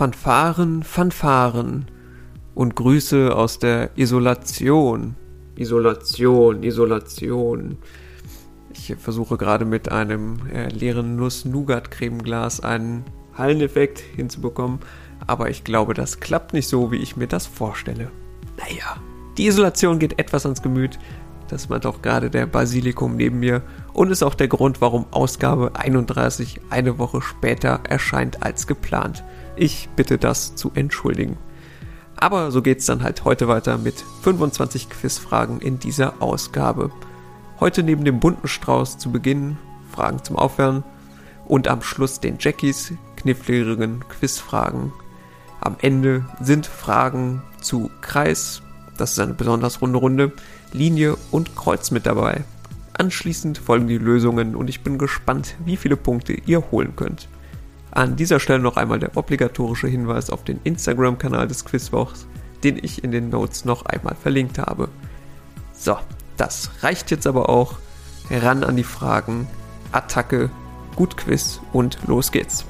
Fanfaren, Fanfaren und Grüße aus der Isolation. Isolation, Isolation. Ich versuche gerade mit einem äh, leeren Nuss-Nougat-Cremeglas einen Halleneffekt hinzubekommen, aber ich glaube, das klappt nicht so, wie ich mir das vorstelle. Naja, die Isolation geht etwas ans Gemüt. Das meint auch gerade der Basilikum neben mir und ist auch der Grund, warum Ausgabe 31 eine Woche später erscheint als geplant. Ich bitte das zu entschuldigen. Aber so geht's dann halt heute weiter mit 25 Quizfragen in dieser Ausgabe. Heute neben dem bunten Strauß zu Beginn Fragen zum Aufwärmen und am Schluss den Jackies kniffligen Quizfragen. Am Ende sind Fragen zu Kreis, das ist eine besonders runde Runde, Linie und Kreuz mit dabei. Anschließend folgen die Lösungen und ich bin gespannt, wie viele Punkte ihr holen könnt. An dieser Stelle noch einmal der obligatorische Hinweis auf den Instagram-Kanal des Quizwochs, den ich in den Notes noch einmal verlinkt habe. So, das reicht jetzt aber auch. Ran an die Fragen, Attacke, gut Quiz und los geht's.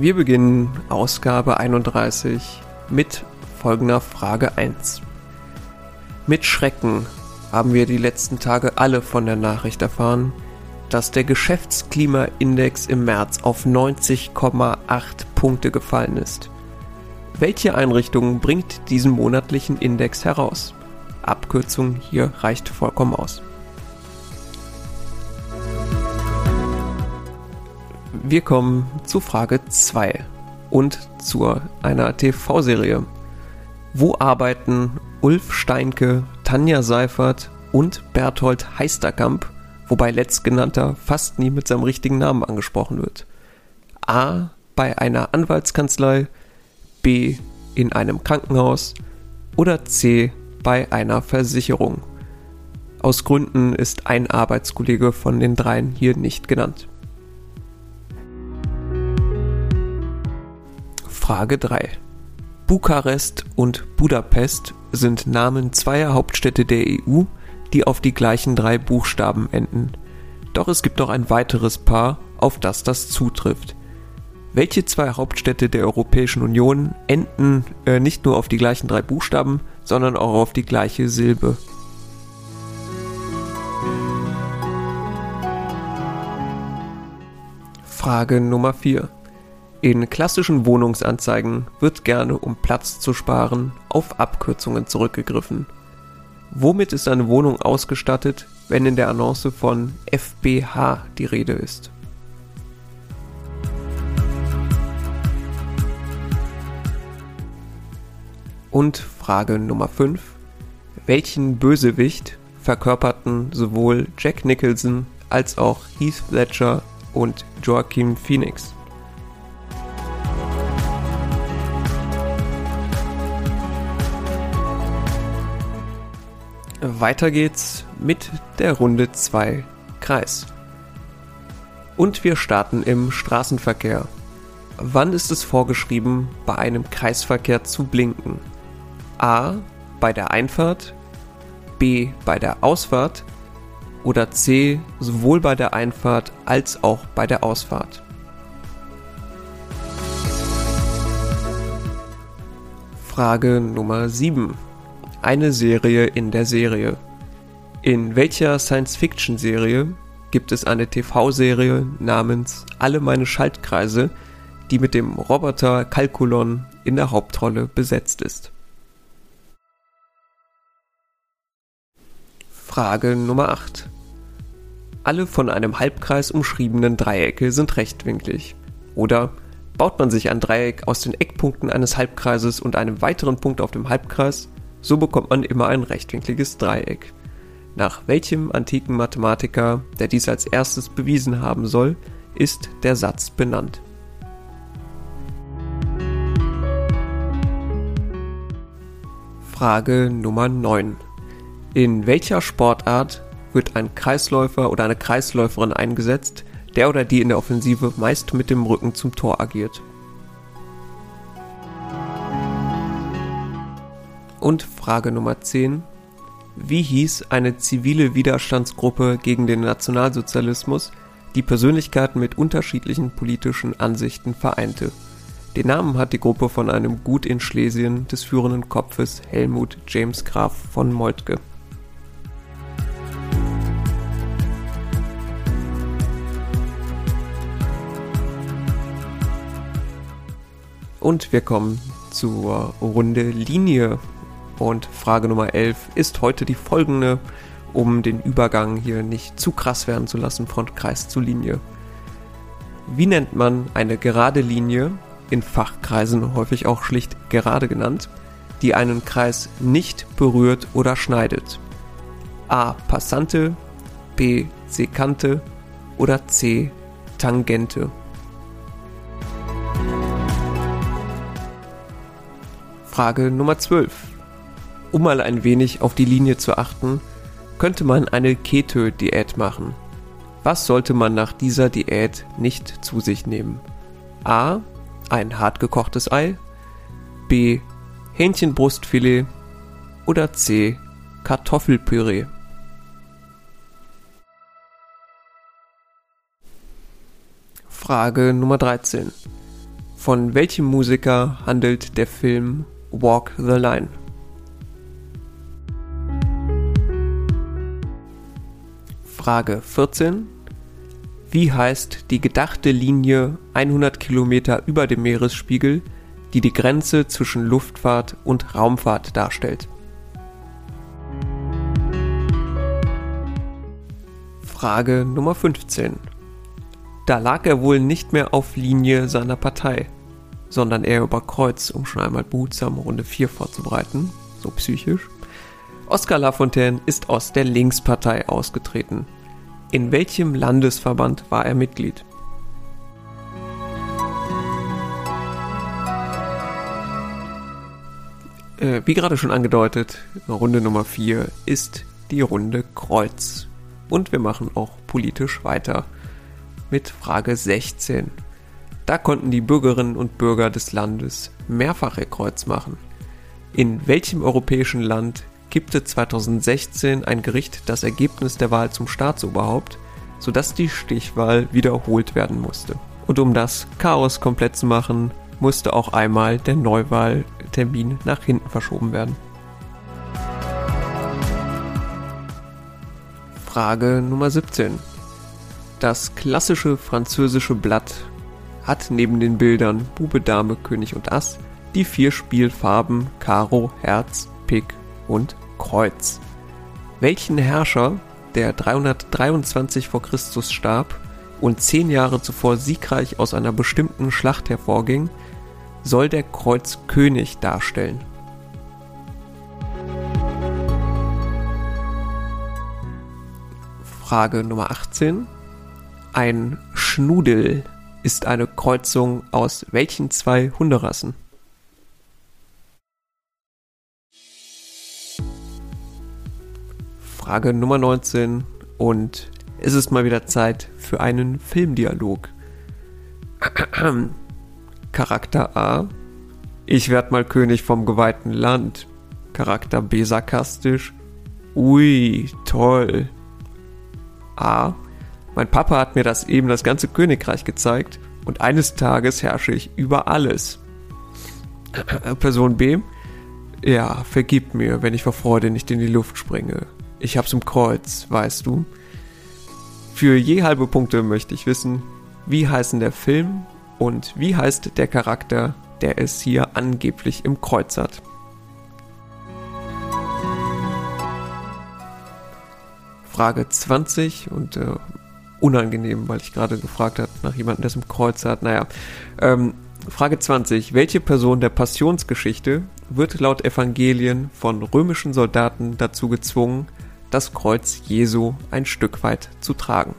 Wir beginnen Ausgabe 31 mit folgender Frage 1. Mit Schrecken haben wir die letzten Tage alle von der Nachricht erfahren, dass der Geschäftsklimaindex im März auf 90,8 Punkte gefallen ist. Welche Einrichtung bringt diesen monatlichen Index heraus? Abkürzung hier reicht vollkommen aus. Wir kommen zu Frage 2 und zu einer TV-Serie. Wo arbeiten Ulf Steinke, Tanja Seifert und Berthold Heisterkamp, wobei letztgenannter fast nie mit seinem richtigen Namen angesprochen wird. A. Bei einer Anwaltskanzlei, B. In einem Krankenhaus oder C. Bei einer Versicherung. Aus Gründen ist ein Arbeitskollege von den dreien hier nicht genannt. Frage 3. Bukarest und Budapest sind Namen zweier Hauptstädte der EU, die auf die gleichen drei Buchstaben enden. Doch es gibt noch ein weiteres Paar, auf das das zutrifft. Welche zwei Hauptstädte der Europäischen Union enden äh, nicht nur auf die gleichen drei Buchstaben, sondern auch auf die gleiche Silbe? Frage Nummer 4. In klassischen Wohnungsanzeigen wird gerne, um Platz zu sparen, auf Abkürzungen zurückgegriffen. Womit ist eine Wohnung ausgestattet, wenn in der Annonce von FBH die Rede ist? Und Frage Nummer 5. Welchen Bösewicht verkörperten sowohl Jack Nicholson als auch Heath Ledger und Joaquin Phoenix? Weiter geht's mit der Runde 2 Kreis. Und wir starten im Straßenverkehr. Wann ist es vorgeschrieben, bei einem Kreisverkehr zu blinken? A. Bei der Einfahrt, B. Bei der Ausfahrt oder C. Sowohl bei der Einfahrt als auch bei der Ausfahrt. Frage Nummer 7 eine Serie in der Serie. In welcher Science-Fiction-Serie gibt es eine TV-Serie namens Alle meine Schaltkreise, die mit dem Roboter Calculon in der Hauptrolle besetzt ist? Frage Nummer 8. Alle von einem Halbkreis umschriebenen Dreiecke sind rechtwinklig. Oder baut man sich ein Dreieck aus den Eckpunkten eines Halbkreises und einem weiteren Punkt auf dem Halbkreis, so bekommt man immer ein rechtwinkliges Dreieck. Nach welchem antiken Mathematiker, der dies als erstes bewiesen haben soll, ist der Satz benannt. Frage Nummer 9. In welcher Sportart wird ein Kreisläufer oder eine Kreisläuferin eingesetzt, der oder die in der Offensive meist mit dem Rücken zum Tor agiert? Und Frage Nummer 10. Wie hieß eine zivile Widerstandsgruppe gegen den Nationalsozialismus, die Persönlichkeiten mit unterschiedlichen politischen Ansichten vereinte. Den Namen hat die Gruppe von einem Gut in Schlesien des führenden Kopfes Helmut James Graf von Moltke. Und wir kommen zur Runde Linie. Und Frage Nummer 11 ist heute die folgende, um den Übergang hier nicht zu krass werden zu lassen von Kreis zu Linie. Wie nennt man eine gerade Linie, in Fachkreisen häufig auch schlicht gerade genannt, die einen Kreis nicht berührt oder schneidet. A. Passante, B. Sekante oder C. Tangente. Frage Nummer 12. Um mal ein wenig auf die Linie zu achten, könnte man eine Keto-Diät machen. Was sollte man nach dieser Diät nicht zu sich nehmen? A ein hart gekochtes Ei, B. Hähnchenbrustfilet oder C. Kartoffelpüree. Frage Nummer 13. Von welchem Musiker handelt der Film Walk the Line? Frage 14. Wie heißt die gedachte Linie 100 Kilometer über dem Meeresspiegel, die die Grenze zwischen Luftfahrt und Raumfahrt darstellt? Frage Nummer 15. Da lag er wohl nicht mehr auf Linie seiner Partei, sondern eher über Kreuz, um schon einmal behutsam Runde 4 vorzubereiten, so psychisch. Oskar Lafontaine ist aus der Linkspartei ausgetreten. In welchem Landesverband war er Mitglied? Äh, wie gerade schon angedeutet, Runde Nummer 4 ist die Runde Kreuz. Und wir machen auch politisch weiter mit Frage 16. Da konnten die Bürgerinnen und Bürger des Landes mehrfach ihr Kreuz machen. In welchem europäischen Land kippte 2016 ein Gericht das Ergebnis der Wahl zum Staatsoberhaupt, sodass die Stichwahl wiederholt werden musste. Und um das Chaos komplett zu machen, musste auch einmal der Neuwahltermin nach hinten verschoben werden. Frage Nummer 17. Das klassische französische Blatt hat neben den Bildern Bube, Dame, König und Ass die vier Spielfarben Karo, Herz, Pik und Kreuz. Welchen Herrscher, der 323 vor Christus starb und zehn Jahre zuvor siegreich aus einer bestimmten Schlacht hervorging, soll der Kreuzkönig darstellen? Frage Nummer 18. Ein Schnudel ist eine Kreuzung aus welchen zwei Hunderassen? Frage Nummer 19 und es ist mal wieder Zeit für einen Filmdialog. Charakter A. Ich werd mal König vom geweihten Land. Charakter B sarkastisch. Ui, toll. A. Mein Papa hat mir das eben das ganze Königreich gezeigt und eines Tages herrsche ich über alles. Person B. Ja, vergib mir, wenn ich vor Freude nicht in die Luft springe. Ich hab's im Kreuz, weißt du. Für je halbe Punkte möchte ich wissen, wie heißen der Film und wie heißt der Charakter, der es hier angeblich im Kreuz hat. Frage 20 und äh, unangenehm, weil ich gerade gefragt habe nach jemandem, der es im Kreuz hat. Naja, ähm, Frage 20. Welche Person der Passionsgeschichte wird laut Evangelien von römischen Soldaten dazu gezwungen, das Kreuz Jesu ein Stück weit zu tragen.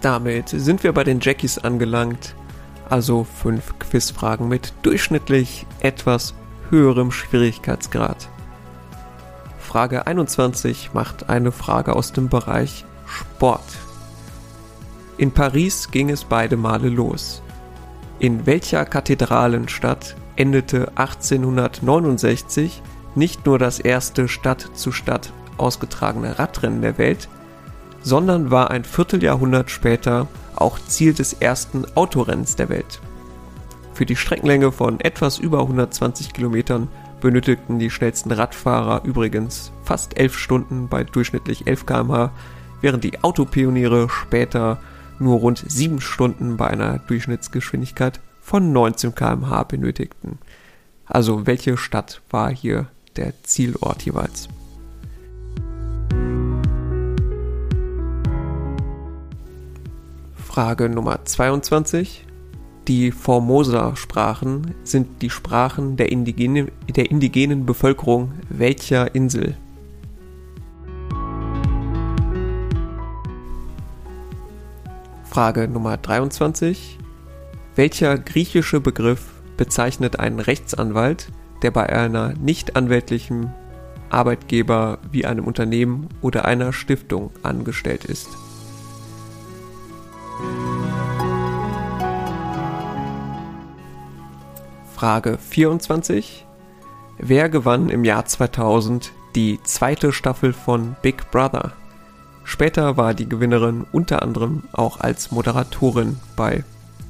Damit sind wir bei den Jackies angelangt, also fünf Quizfragen mit durchschnittlich etwas höherem Schwierigkeitsgrad. Frage 21 macht eine Frage aus dem Bereich Sport. In Paris ging es beide Male los. In welcher Kathedralenstadt endete 1869 nicht nur das erste Stadt zu Stadt ausgetragene Radrennen der Welt, sondern war ein Vierteljahrhundert später auch Ziel des ersten Autorennens der Welt. Für die Streckenlänge von etwas über 120 Kilometern benötigten die schnellsten Radfahrer übrigens fast 11 Stunden bei durchschnittlich 11 km/h, während die Autopioniere später nur rund 7 Stunden bei einer Durchschnittsgeschwindigkeit von 19 km/h benötigten. Also welche Stadt war hier der Zielort jeweils? Frage Nummer 22. Die Formosa-Sprachen sind die Sprachen der indigenen, der indigenen Bevölkerung welcher Insel? Frage Nummer 23. Welcher griechische Begriff bezeichnet einen Rechtsanwalt, der bei einer nicht anwältlichen Arbeitgeber wie einem Unternehmen oder einer Stiftung angestellt ist? Frage 24. Wer gewann im Jahr 2000 die zweite Staffel von Big Brother? Später war die Gewinnerin unter anderem auch als Moderatorin bei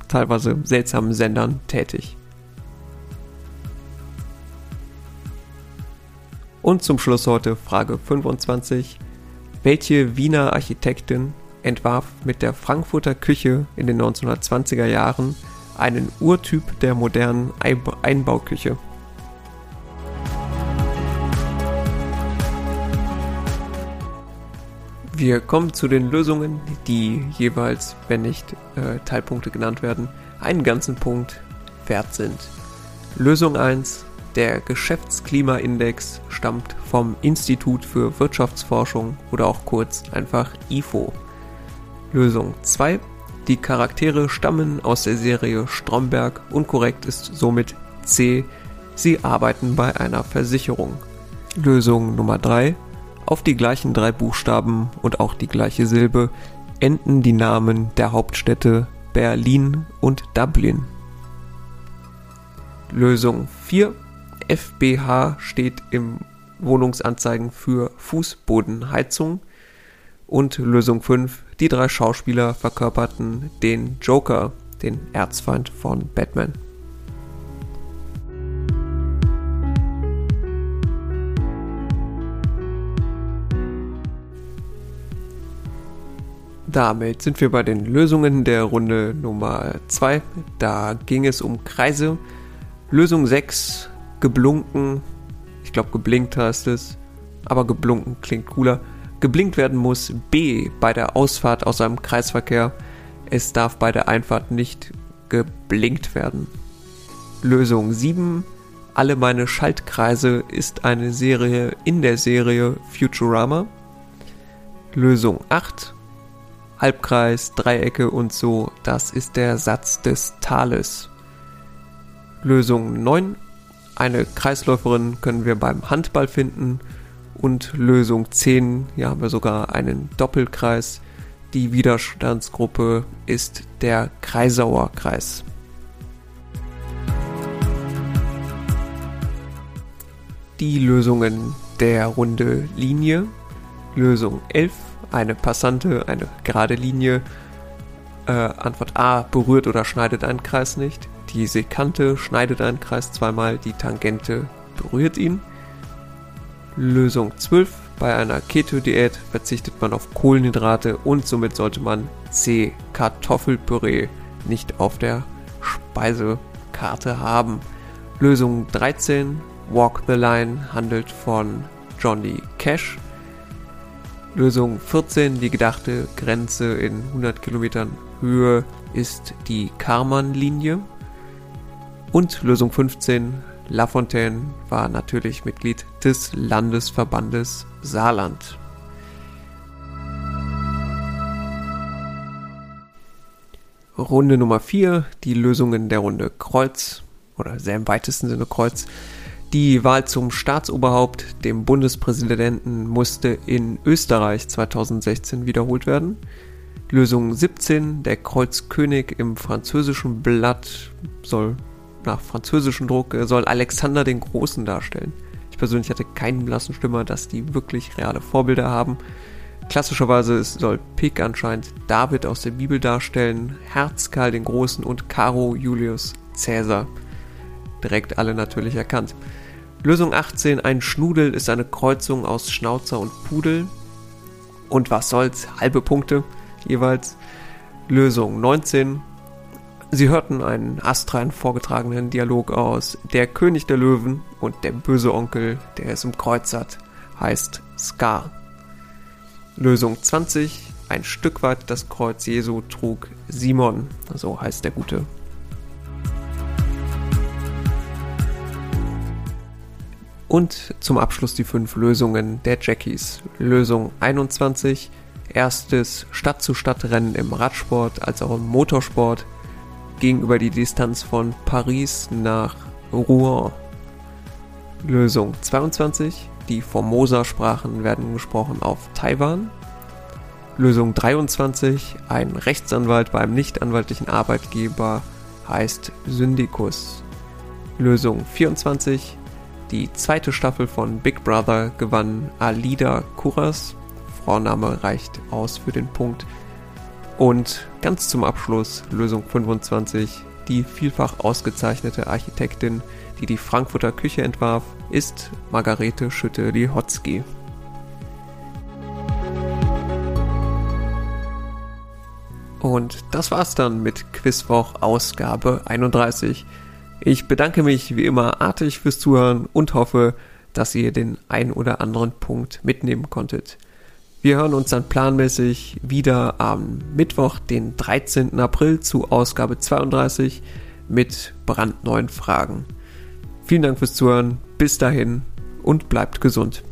teilweise seltsamen Sendern tätig. Und zum Schluss heute Frage 25. Welche Wiener Architektin entwarf mit der Frankfurter Küche in den 1920er Jahren einen Urtyp der modernen Einbauküche. Wir kommen zu den Lösungen, die jeweils, wenn nicht äh, Teilpunkte genannt werden, einen ganzen Punkt wert sind. Lösung 1. Der Geschäftsklimaindex stammt vom Institut für Wirtschaftsforschung oder auch kurz einfach IFO. Lösung 2. Die Charaktere stammen aus der Serie Stromberg und korrekt ist somit C. Sie arbeiten bei einer Versicherung. Lösung Nummer 3. Auf die gleichen drei Buchstaben und auch die gleiche Silbe enden die Namen der Hauptstädte Berlin und Dublin. Lösung 4. FBH steht im Wohnungsanzeigen für Fußbodenheizung. Und Lösung 5. Die drei Schauspieler verkörperten den Joker, den Erzfeind von Batman. Damit sind wir bei den Lösungen der Runde Nummer 2. Da ging es um Kreise. Lösung 6, geblunken. Ich glaube, geblinkt heißt es. Aber geblunken klingt cooler geblinkt werden muss. B. Bei der Ausfahrt aus einem Kreisverkehr. Es darf bei der Einfahrt nicht geblinkt werden. Lösung 7. Alle meine Schaltkreise ist eine Serie in der Serie Futurama. Lösung 8. Halbkreis, Dreiecke und so, das ist der Satz des Tales. Lösung 9. Eine Kreisläuferin können wir beim Handball finden und Lösung 10, hier haben wir sogar einen Doppelkreis. Die Widerstandsgruppe ist der Kreisauer Kreis. Die Lösungen der Runde Linie. Lösung 11, eine passante, eine gerade Linie. Äh, Antwort A, berührt oder schneidet einen Kreis nicht. Die Sekante schneidet einen Kreis zweimal, die Tangente berührt ihn. Lösung 12. Bei einer Keto-Diät verzichtet man auf Kohlenhydrate und somit sollte man C. Kartoffelpüree nicht auf der Speisekarte haben. Lösung 13. Walk the Line handelt von Johnny Cash. Lösung 14. Die gedachte Grenze in 100 Kilometern Höhe ist die Karman-Linie. Und Lösung 15. Lafontaine war natürlich Mitglied des Landesverbandes Saarland. Runde Nummer 4, die Lösungen der Runde Kreuz oder sehr im weitesten Sinne Kreuz. Die Wahl zum Staatsoberhaupt, dem Bundespräsidenten, musste in Österreich 2016 wiederholt werden. Lösung 17, der Kreuzkönig im französischen Blatt soll nach französischem Druck soll Alexander den Großen darstellen. Ich persönlich hatte keinen blassen Stimmer, dass die wirklich reale Vorbilder haben. Klassischerweise soll Pick anscheinend David aus der Bibel darstellen, Herz Karl den Großen und Caro Julius Caesar. Direkt alle natürlich erkannt. Lösung 18, ein Schnudel ist eine Kreuzung aus Schnauzer und Pudel. Und was soll's, halbe Punkte jeweils. Lösung 19, Sie hörten einen astrein vorgetragenen Dialog aus Der König der Löwen und der böse Onkel, der es im Kreuz hat, heißt Scar. Lösung 20. Ein Stück weit das Kreuz Jesu trug Simon, so heißt der Gute. Und zum Abschluss die fünf Lösungen der Jackies. Lösung 21. Erstes Stadt-zu-Stadt-Rennen im Radsport als auch im Motorsport gegenüber die Distanz von Paris nach Rouen. Lösung 22. Die Formosa-Sprachen werden gesprochen auf Taiwan. Lösung 23. Ein Rechtsanwalt beim nichtanwaltlichen Arbeitgeber heißt Syndikus. Lösung 24. Die zweite Staffel von Big Brother gewann Alida Kuras. Vorname reicht aus für den Punkt. Und ganz zum Abschluss Lösung 25. Die vielfach ausgezeichnete Architektin, die die Frankfurter Küche entwarf, ist Margarete Schütte-Lihotzky. Und das war's dann mit Quizwoch Ausgabe 31. Ich bedanke mich wie immer artig fürs Zuhören und hoffe, dass ihr den ein oder anderen Punkt mitnehmen konntet. Wir hören uns dann planmäßig wieder am Mittwoch, den 13. April zu Ausgabe 32 mit brandneuen Fragen. Vielen Dank fürs Zuhören, bis dahin und bleibt gesund.